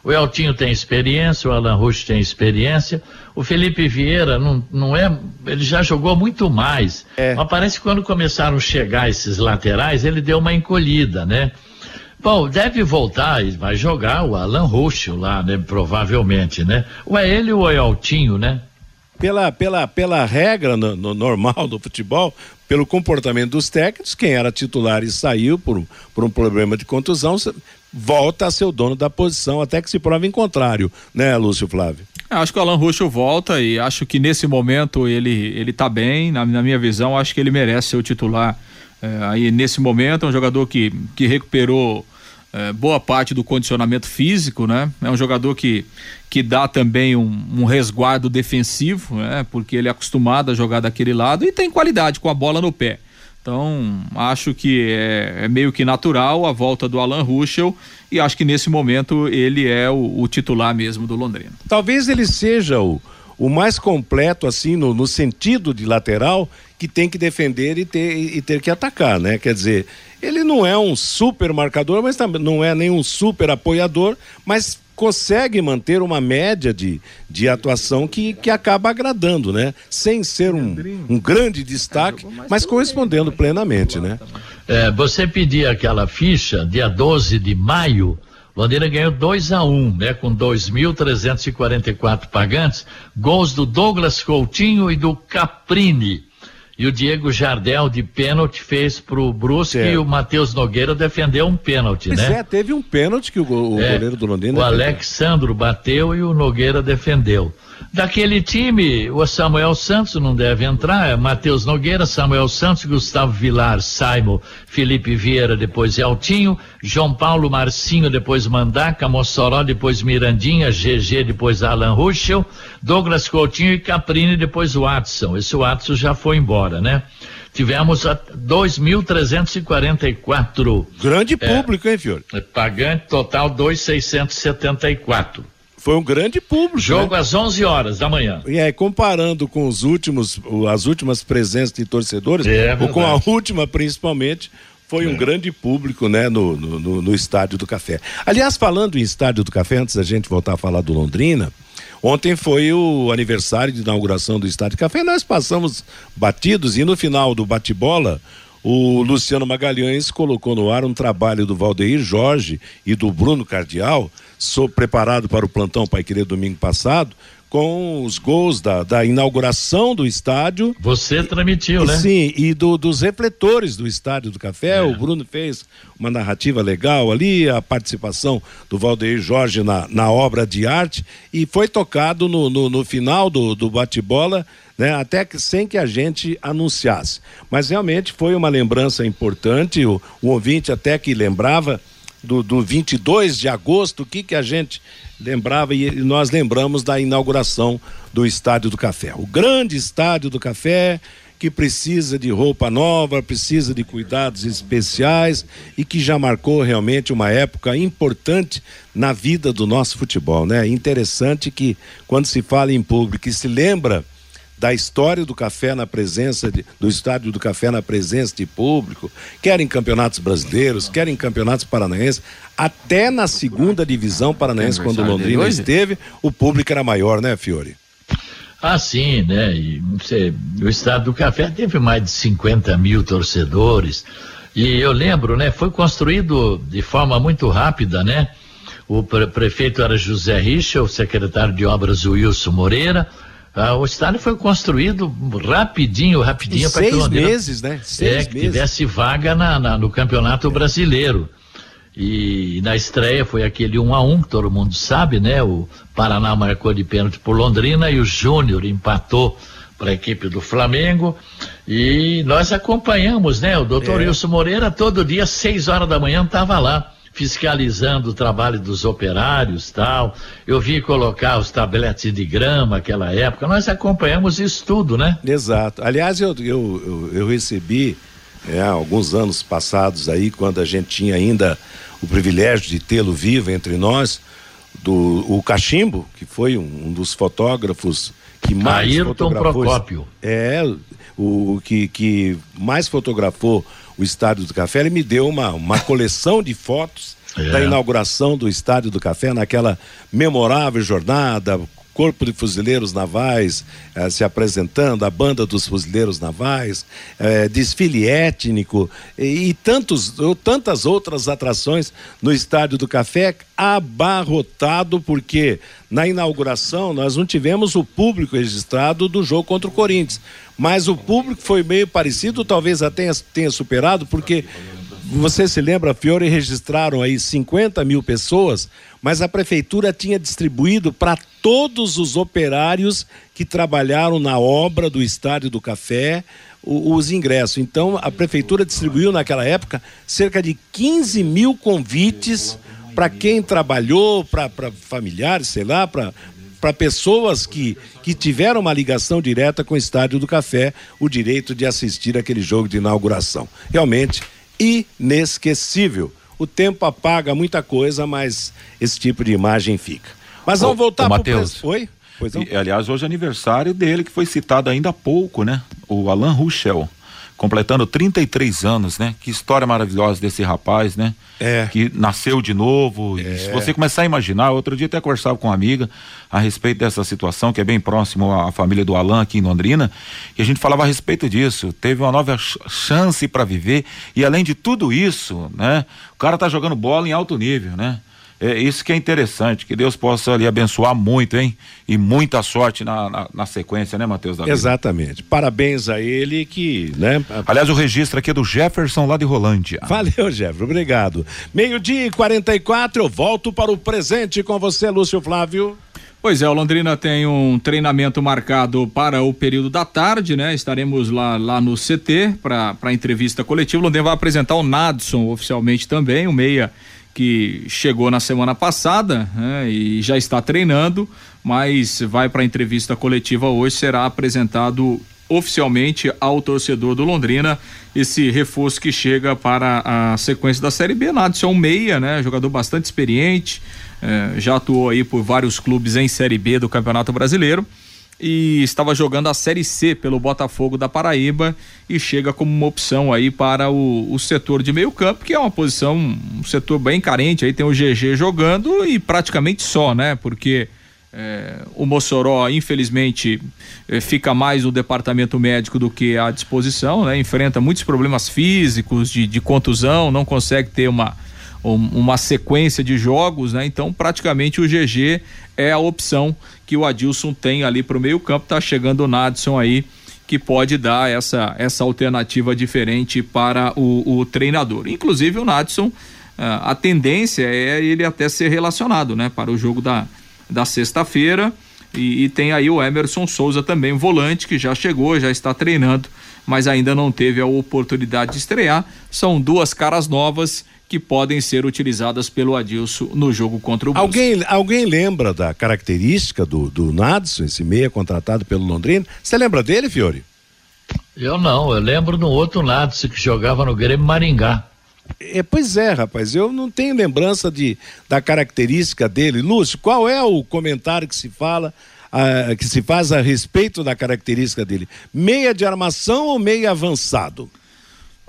O Eltinho tem experiência, o Alan Rush tem experiência, o Felipe Vieira não, não é. Ele já jogou muito mais. É. Mas parece que quando começaram a chegar esses laterais, ele deu uma encolhida, né? Bom, deve voltar e vai jogar o Alan Rush lá, né? Provavelmente, né? Ou é ele ou é o Eltinho, né? Pela, pela, pela regra no, no normal do futebol, pelo comportamento dos técnicos, quem era titular e saiu por, por um problema de contusão, volta a ser o dono da posição, até que se prove em contrário, né, Lúcio Flávio? É, acho que o Alan Ruschel volta e acho que nesse momento ele, ele tá bem, na, na minha visão, acho que ele merece ser o titular. É, aí nesse momento é um jogador que, que recuperou é, boa parte do condicionamento físico, né? É um jogador que, que dá também um, um, resguardo defensivo, né? Porque ele é acostumado a jogar daquele lado e tem qualidade com a bola no pé. Então, acho que é, é meio que natural a volta do Alan Ruschel e acho que nesse momento ele é o, o titular mesmo do Londrina. Talvez ele seja o, o mais completo, assim, no, no sentido de lateral, que tem que defender e ter, e ter que atacar, né? Quer dizer, ele não é um super marcador, mas não é nem um super apoiador, mas consegue manter uma média de, de atuação que, que acaba agradando, né? Sem ser um, um grande destaque, mas correspondendo plenamente, né? É, você pedir aquela ficha dia 12 de maio, Londrina ganhou 2 a 1 um, né? Com 2.344 pagantes, gols do Douglas Coutinho e do Caprini. E o Diego Jardel de pênalti fez pro Brusque e o Matheus Nogueira defendeu um pênalti, Pois né? é, teve um pênalti que o, o É, goleiro do Londrina. O Alexandro bateu e o Nogueira defendeu. Daquele time, o Samuel Santos não deve entrar, é Matheus Nogueira, Samuel Santos, Gustavo Vilar, Simon, Felipe Vieira, depois Eltinho, João Paulo Marcinho, depois Mandaca, Mossoró, depois Mirandinha, GG, depois Alan Ruschel, Douglas Coutinho e Caprini, depois Watson. Esse Watson já foi embora, né? Tivemos a 2.344 Grande público, hein, Fiore? pagante, total 2.674. Foi um grande público. Jogo né? às 11 horas da manhã. E aí, comparando com os últimos, as últimas presenças de torcedores, É ou com a última principalmente, foi um grande público, né, no, no, no- no Estádio do Café. Aliás, falando em Estádio do Café, antes da gente voltar a falar do Londrina, ontem foi o aniversário de inauguração do Estádio Café, nós passamos batidos e no final do bate-bola, o Luciano Magalhães colocou no ar um trabalho do Valdeir Jorge e do Bruno Cardial, sou preparado para o plantão Pai Querer domingo passado, com os gols da, da inauguração do estádio. Você transmitiu, né? Sim, e do- dos refletores do Estádio do É. Café. O Bruno fez uma narrativa legal ali, a participação do Valdeir Jorge na, na obra de arte, e foi tocado no, no, no final do, do bate-bola, né, até que sem que a gente anunciasse. Mas realmente foi uma lembrança importante, o, o ouvinte até que lembrava do, do 22 de agosto, o que, que a gente lembrava e nós lembramos da inauguração do Estádio do Café. O grande Estádio do Café, que precisa de roupa nova, precisa de cuidados especiais e que já marcou realmente uma época importante na vida do nosso futebol, né? Interessante que quando se fala em público e se lembra da história do café na presença de, do estádio do café na presença de público, quer em campeonatos brasileiros, quer em campeonatos paranaenses, até na segunda divisão paranaense, quando o Londrina esteve, o público era maior, né, Fiore? Ah, sim, né? E, você, o Estado do Café teve mais de 50 mil torcedores. E eu lembro, né? Foi construído de forma muito rápida, né? O pre- prefeito era José Richa, o secretário de obras Wilson Moreira. Ah, o estádio foi construído rapidinho, rapidinho para que seis Londrina meses, né? Seis é, que meses. tivesse vaga na, na- no Campeonato Brasileiro. E na estreia foi aquele 1 a 1 que todo mundo sabe, né? O Paraná marcou de pênalti por Londrina e o Júnior empatou para a equipe do Flamengo. E nós acompanhamos, né? O doutor É. Wilson Moreira todo dia, seis horas da manhã, estava lá fiscalizando o trabalho dos operários tal. Eu vi colocar os tabletes de grama naquela época. Nós acompanhamos isso tudo, né? Exato. Aliás, eu, eu, eu, eu recebi é, alguns anos passados aí, quando a gente tinha ainda o privilégio de tê-lo vivo entre nós, do o Cachimbo, que foi um, um dos fotógrafos que mais Ayrton fotografou. Procópio. É, o, o que, que mais fotografou o Estádio do Café, ele me deu uma, uma <laughs> coleção de fotos É. da inauguração do Estádio do Café naquela memorável jornada, Corpo de Fuzileiros Navais eh, se apresentando, a banda dos Fuzileiros Navais, eh, desfile étnico e, e tantos, ou tantas outras atrações no Estádio do Café, abarrotado, porque na inauguração nós não tivemos o público registrado do jogo contra o Corinthians, mas o público foi meio parecido, talvez até tenha, tenha superado, porque você se lembra, Fiore registraram aí 50 mil pessoas, mas a prefeitura tinha distribuído para todos os operários que trabalharam na obra do Estádio do Café os ingressos. Então, a prefeitura distribuiu naquela época cerca de 15 mil convites para quem trabalhou, para familiares, sei lá, para para pessoas que, que tiveram uma ligação direta com o Estádio do Café, o direito de assistir aquele jogo de inauguração. Realmente inesquecível. O tempo apaga muita coisa, mas esse tipo de imagem fica. Mas vamos Ô, voltar ô, pro Matheus. Oi? Pois não? E, aliás, hoje é aniversário dele, que foi citado ainda há pouco, né? O Alan Ruschel. Completando 33 anos, né? Que história maravilhosa desse rapaz, né? É. Que nasceu de novo. É. Se você começar a imaginar, outro dia até conversava com uma amiga a respeito dessa situação, que é bem próximo à família do Alan aqui em Londrina, e a gente falava a respeito disso. Teve uma nova chance para viver, e além de tudo isso, né? O cara tá jogando bola em alto nível, né? É isso que é interessante, que Deus possa lhe abençoar muito, hein? E muita sorte na, na, na sequência, né, Matheus? Exatamente. Parabéns a ele que, né? Aliás, o registro aqui é do Jefferson lá de Rolândia. Valeu, Jefferson, obrigado. Meio-dia e 44, eu volto para o presente com você, Lúcio Flávio. Pois é, o Londrina tem um treinamento marcado para o período da tarde, né? Estaremos lá, lá no CT para a entrevista coletiva. O Londrina vai apresentar o Nadson oficialmente também, o meia que chegou na semana passada né, e já está treinando, mas vai para a entrevista coletiva hoje, será apresentado oficialmente ao torcedor do Londrina esse reforço que chega para a sequência da Série B. Nadson é um meia, né? Jogador bastante experiente, eh, já atuou aí por vários clubes em Série B do Campeonato Brasileiro e estava jogando a Série C pelo Botafogo da Paraíba e chega como uma opção aí para o, o setor de meio campo, que é uma posição, um setor bem carente, aí tem o GG jogando e praticamente só, né? Porque é, o Mossoró, infelizmente, é, fica mais no departamento médico do que à disposição, né? Enfrenta muitos problemas físicos, de, de contusão, não consegue ter uma, uma sequência de jogos, né? Então, praticamente o GG é a opção que o Adilson tem ali para o meio-campo. Tá chegando o Nadson aí que pode dar essa, essa alternativa diferente para o, o treinador. Inclusive o Nadson, ah, a tendência é ele até ser relacionado, né, para o jogo da, da sexta-feira. E, e, tem aí o Emerson Souza também, volante, que já chegou, já está treinando, mas ainda não teve a oportunidade de estrear. São duas caras novas que podem ser utilizadas pelo Adilson no jogo contra o Brusque. Alguém, alguém lembra da característica do, do Nadson, esse meia contratado pelo Londrina? Você lembra dele, Fiore? Eu não, eu lembro do outro Nadson que jogava no Grêmio Maringá. É, pois é, rapaz, eu não tenho lembrança de, da característica dele. Lúcio, qual é o comentário que se fala, ah, que se faz a respeito da característica dele? Meia de armação ou meia avançado?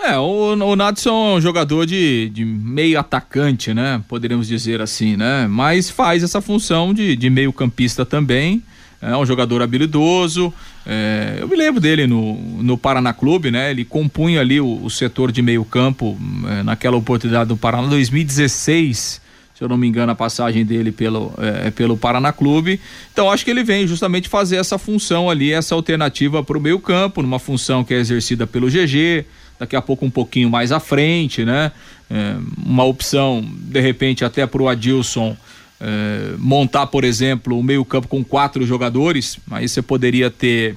É, o, o Nadson é um jogador de, de meio atacante, né? Poderíamos dizer assim, né? Mas faz essa função de, de meio campista também. É um jogador habilidoso. É, eu me lembro dele no, no Paraná Clube, né? Ele compunha ali o, o setor de meio campo é, naquela oportunidade do Paraná 2016 se eu não me engano, a passagem dele pelo, é, pelo Paraná Clube. Então, acho que ele vem justamente fazer essa função ali, essa alternativa para o meio campo, numa função que é exercida pelo GG, daqui a pouco um pouquinho mais à frente, né? É, uma opção, de repente, até para o Adilson é, montar, por exemplo, o meio-campo com quatro jogadores, aí você poderia ter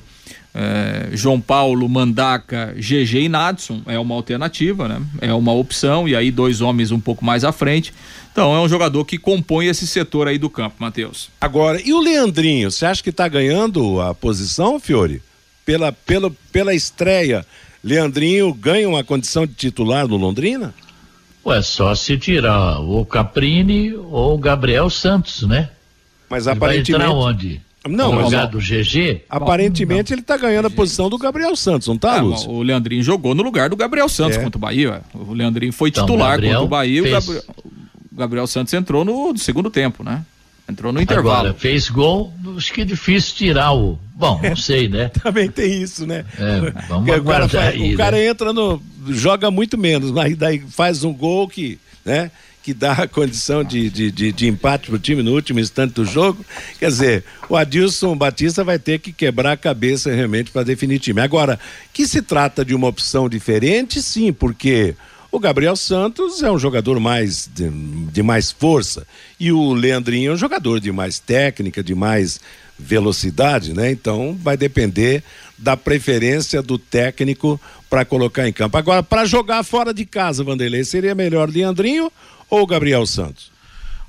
é, João Paulo, Mandaca, GG e Nadson, é uma alternativa, né? É uma opção, e aí dois homens um pouco mais à frente. Então, é um jogador que compõe esse setor aí do campo, Matheus. Agora, e o Leandrinho, você acha que está ganhando a posição, Fiore? Pela, pela, pela estreia Leandrinho ganha uma condição de titular no Londrina? Ué, só se tirar o Caprini ou o Gabriel Santos, né? Mas ele aparentemente. Vai entrar onde? Não, mas lugar do GG? Aparentemente não. ele está ganhando a posição do Gabriel Santos, não está, é, Lúcio? O Leandrinho jogou no lugar do Gabriel Santos é. contra o Bahia. O Leandrinho foi então, titular contra o Bahia. Fez... O Gabriel, o Gabriel Santos entrou no segundo tempo, né? Entrou no intervalo. Agora, fez gol, acho que é difícil tirar o. Bom, não sei, né? <laughs> Também tem isso, né? É, vamos o cara, faz, aí, o cara né? entra no. joga muito menos, mas daí faz um gol que, né? Que dá a condição de, de, de, de empate pro time no último instante do jogo. Quer dizer, o Adilson Batista vai ter que quebrar a cabeça realmente para definir time. Agora, que se trata de uma opção diferente, sim, porque o Gabriel Santos é um jogador mais de, de, mais força e o Leandrinho é um jogador de mais técnica, de mais velocidade, né? Então vai depender da preferência do técnico para colocar em campo. Agora, para jogar fora de casa, Vanderlei, seria melhor Leandrinho ou Gabriel Santos?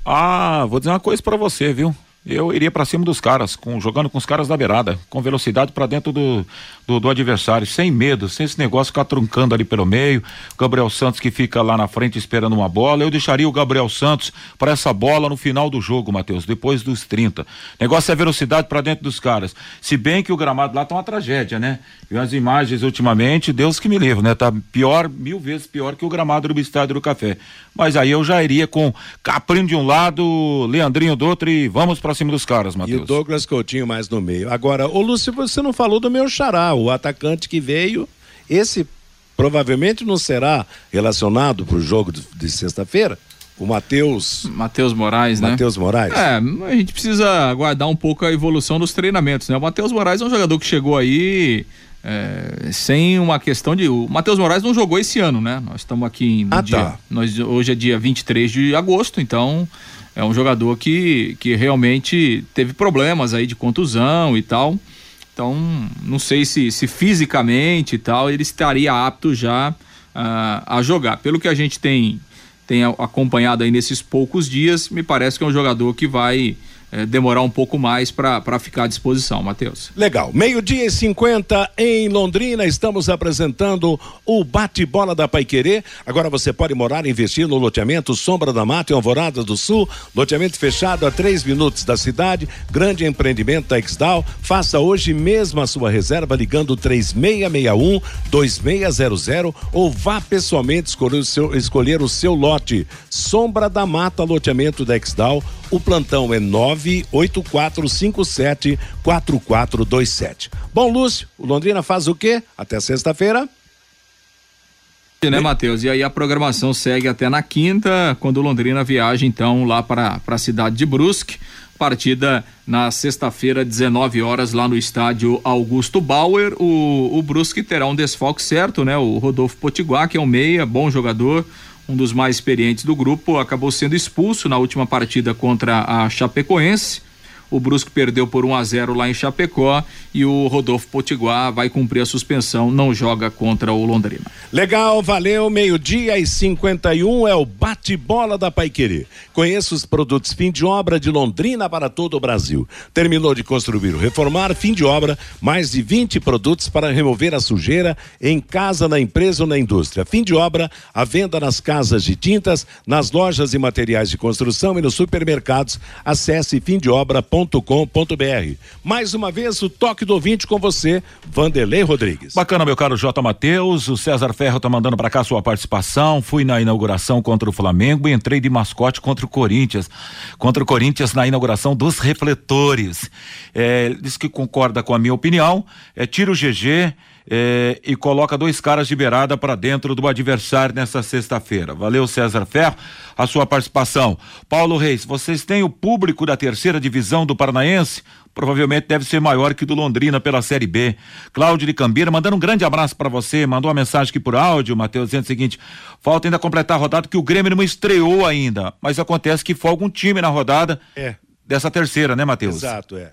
Ah, vou dizer uma coisa para você, viu? eu iria para cima dos caras, com, jogando com os caras da beirada, com velocidade para dentro do, do, do, adversário, sem medo, sem esse negócio ficar truncando ali pelo meio. Gabriel Santos que fica lá na frente esperando uma bola. Eu deixaria o Gabriel Santos para essa bola no final do jogo, Matheus, depois dos 30. Negócio é velocidade para dentro dos caras. Se bem que o gramado lá tá uma tragédia, né? E as imagens ultimamente, Deus que me livre, né? Tá pior, mil vezes pior que o gramado do Estádio do Café. Mas aí eu já iria com Caprinho de um lado, Leandrinho do outro e vamos para cima dos caras, Matheus. E o Douglas Coutinho mais no meio. Agora, ô Lúcio, você não falou do meu xará, o atacante que veio, esse provavelmente não será relacionado para o jogo de, de sexta-feira? O Matheus. Matheus Moraes, né? Matheus Moraes. É, a gente precisa aguardar um pouco a evolução dos treinamentos, né? O Matheus Moraes é um jogador que chegou aí é, sem uma questão de. O Matheus Moraes não jogou esse ano, né? Nós estamos aqui no ah, dia. Tá. Nós, hoje é dia 23 de agosto, então é um jogador que, que realmente teve problemas aí de contusão e tal. Então, não sei se, se fisicamente e tal ele estaria apto já uh, a jogar. Pelo que a gente tem, tem acompanhado aí nesses poucos dias, me parece que é um jogador que vai é, demorar um pouco mais para ficar à disposição, Matheus. Legal. Meio-dia e 50 em Londrina, estamos apresentando o bate-bola da Paiquerê. Agora você pode morar e investir no loteamento Sombra da Mata em Alvorada do Sul, loteamento fechado a três minutos da cidade, grande empreendimento da Exdal. Faça hoje mesmo a sua reserva ligando 3661 2600 ou vá pessoalmente escolher o seu, escolher o seu lote. Sombra da Mata, loteamento da Exdal. O plantão é 98457 4427. Bom, Lúcio, o Londrina faz o quê? Até sexta-feira né, Matheus? E aí a programação segue até na quinta, quando o Londrina viaja então lá para a cidade de Brusque. Partida na sexta-feira, 19 horas, lá no estádio Augusto Bauer. O, o Brusque terá um desfalque certo, né? O Rodolfo Potiguar, que é um meia, bom jogador, um dos mais experientes do grupo, acabou sendo expulso na última partida contra a Chapecoense. O Brusque perdeu por 1 a 0 lá em Chapecó e o Rodolfo Potiguar vai cumprir a suspensão, não joga contra o Londrina. Legal, valeu. Meio-dia e 51 é o bate-bola da Paiquerê. Conheça os produtos fim de obra de Londrina para todo o Brasil. Terminou de construir ou reformar, fim de obra, mais de 20 produtos para remover a sujeira em casa, na empresa ou na indústria. Fim de obra, a venda nas casas de tintas, nas lojas e materiais de construção e nos supermercados. Acesse fimdeobra.com.br. Mais uma vez, o toque do ouvinte com você, Vanderlei Rodrigues. Bacana, meu caro J. Matheus. O César Ferro tá mandando para cá sua participação. Fui na inauguração contra o Flamengo e entrei de mascote contra o Corinthians. Contra o Corinthians na inauguração dos refletores. É, diz que concorda com a minha opinião. É, tira o GG. É, e coloca dois caras de beirada para dentro do adversário nessa sexta-feira. Valeu, César Ferro, a sua participação. Paulo Reis, vocês têm o público da terceira divisão do Paranaense? provavelmente deve ser maior que do Londrina pela Série B. Cláudio de Cambira, mandando um grande abraço para você, mandou uma mensagem aqui por áudio, Matheus, dizendo o seguinte: falta ainda completar a rodada que o Grêmio não estreou ainda, mas acontece que folga um time na rodada é. dessa terceira, né, Matheus? Exato, é.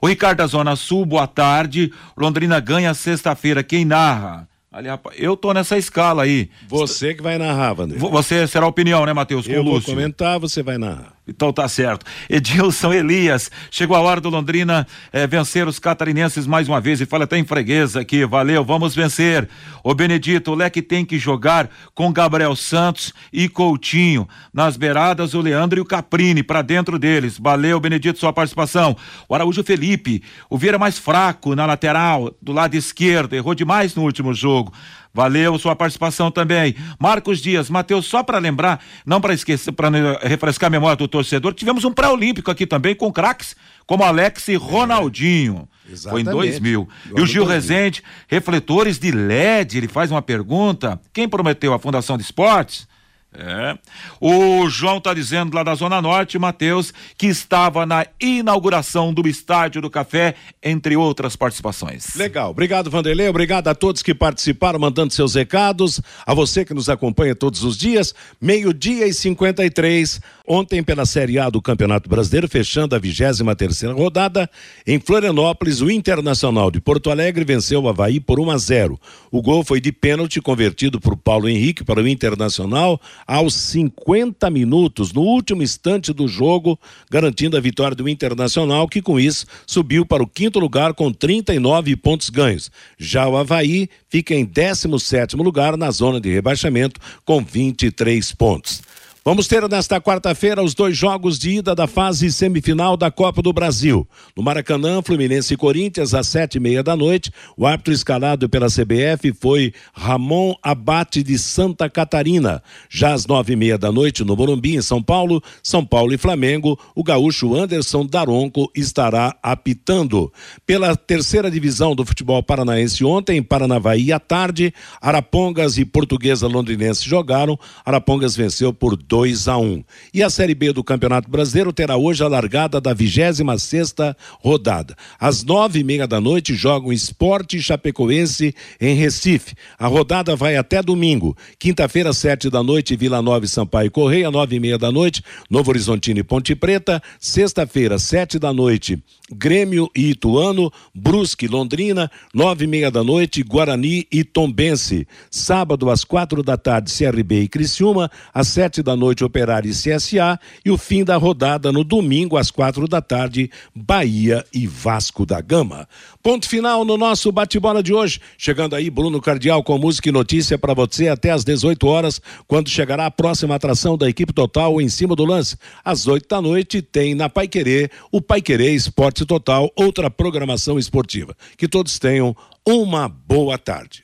O Ricardo da Zona Sul, boa tarde. Londrina ganha sexta-feira. Quem narra? Ali, rapaz, eu tô nessa escala aí. Você que vai narrar, Wander. Você será a opinião, né, Matheus? Eu vou comentar, você vai narrar. Então tá certo. Edilson Elias, chegou a hora do Londrina eh, vencer os catarinenses mais uma vez e fala até em freguesa aqui, valeu, vamos vencer. O Benedito, o Leque tem que jogar com Gabriel Santos e Coutinho. Nas beiradas, o Leandro e o Caprini para dentro deles. Valeu, Benedito, sua participação. O Araújo Felipe, o Vieira mais fraco na lateral, do lado esquerdo, errou demais no último jogo. Valeu sua participação também. Marcos Dias, Matheus, só para lembrar, não para esquecer, para refrescar a memória do torcedor, tivemos um pré-olímpico aqui também com craques como Alex e Ronaldinho. É, Foi em 2000. E o Gil Rezende, refletores de LED, ele faz uma pergunta. Quem prometeu a Fundação de Esportes? É. O João está dizendo lá da Zona Norte, Matheus, que estava na inauguração do Estádio do Café, entre outras participações. Legal. Obrigado, Vanderlei. Obrigado a todos que participaram, mandando seus recados. A você que nos acompanha todos os dias. Meio-dia e 53. Ontem, pela Série A do Campeonato Brasileiro, fechando a 23 terceira rodada, em Florianópolis, o Internacional de Porto Alegre venceu o Havaí por 1 a 0. O gol foi de pênalti convertido por Paulo Henrique para o Internacional aos 50 minutos, no último instante do jogo, garantindo a vitória do Internacional, que com isso subiu para o quinto lugar com 39 pontos ganhos. Já o Havaí fica em 17 lugar na zona de rebaixamento com 23 pontos. Vamos ter nesta quarta-feira os dois jogos de ida da fase semifinal da Copa do Brasil. No Maracanã, Fluminense e Corinthians, às sete e meia da noite. O árbitro escalado pela CBF foi Ramon Abate de Santa Catarina. Já às nove e meia da noite, no Morumbi, em São Paulo, São Paulo e Flamengo, o gaúcho Anderson Daronco estará apitando. Pela terceira divisão do futebol paranaense ontem, em Paranavaí à tarde, Arapongas e Portuguesa Londrinense jogaram. Arapongas venceu por 2 a 1. Um. E a Série B do Campeonato Brasileiro terá hoje a largada da 26 sexta rodada. Às nove e meia da noite jogam Esporte Chapecoense em Recife. A rodada vai até domingo. Quinta-feira, sete da noite, Vila Nova e Sampaio Correia, nove e meia da noite, Novo Horizontino e Ponte Preta. Sexta-feira, sete da noite, Grêmio e Ituano, Brusque Londrina, nove e meia da noite, Guarani e Tombense. Sábado, às quatro da tarde, CRB e Criciúma, às sete da noite, Operário e CSA, e o fim da rodada no domingo, às quatro da tarde, Bahia e Vasco da Gama. Ponto final no nosso bate-bola de hoje. Chegando aí, Bruno Cardial com música e notícia para você até às 18 horas, quando chegará a próxima atração da equipe total em cima do lance. Às 8 da noite, tem na Pai Querer o Pai Querer Esporte Total, outra programação esportiva. Que todos tenham uma boa tarde.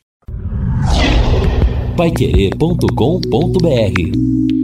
Paiquerê.com.br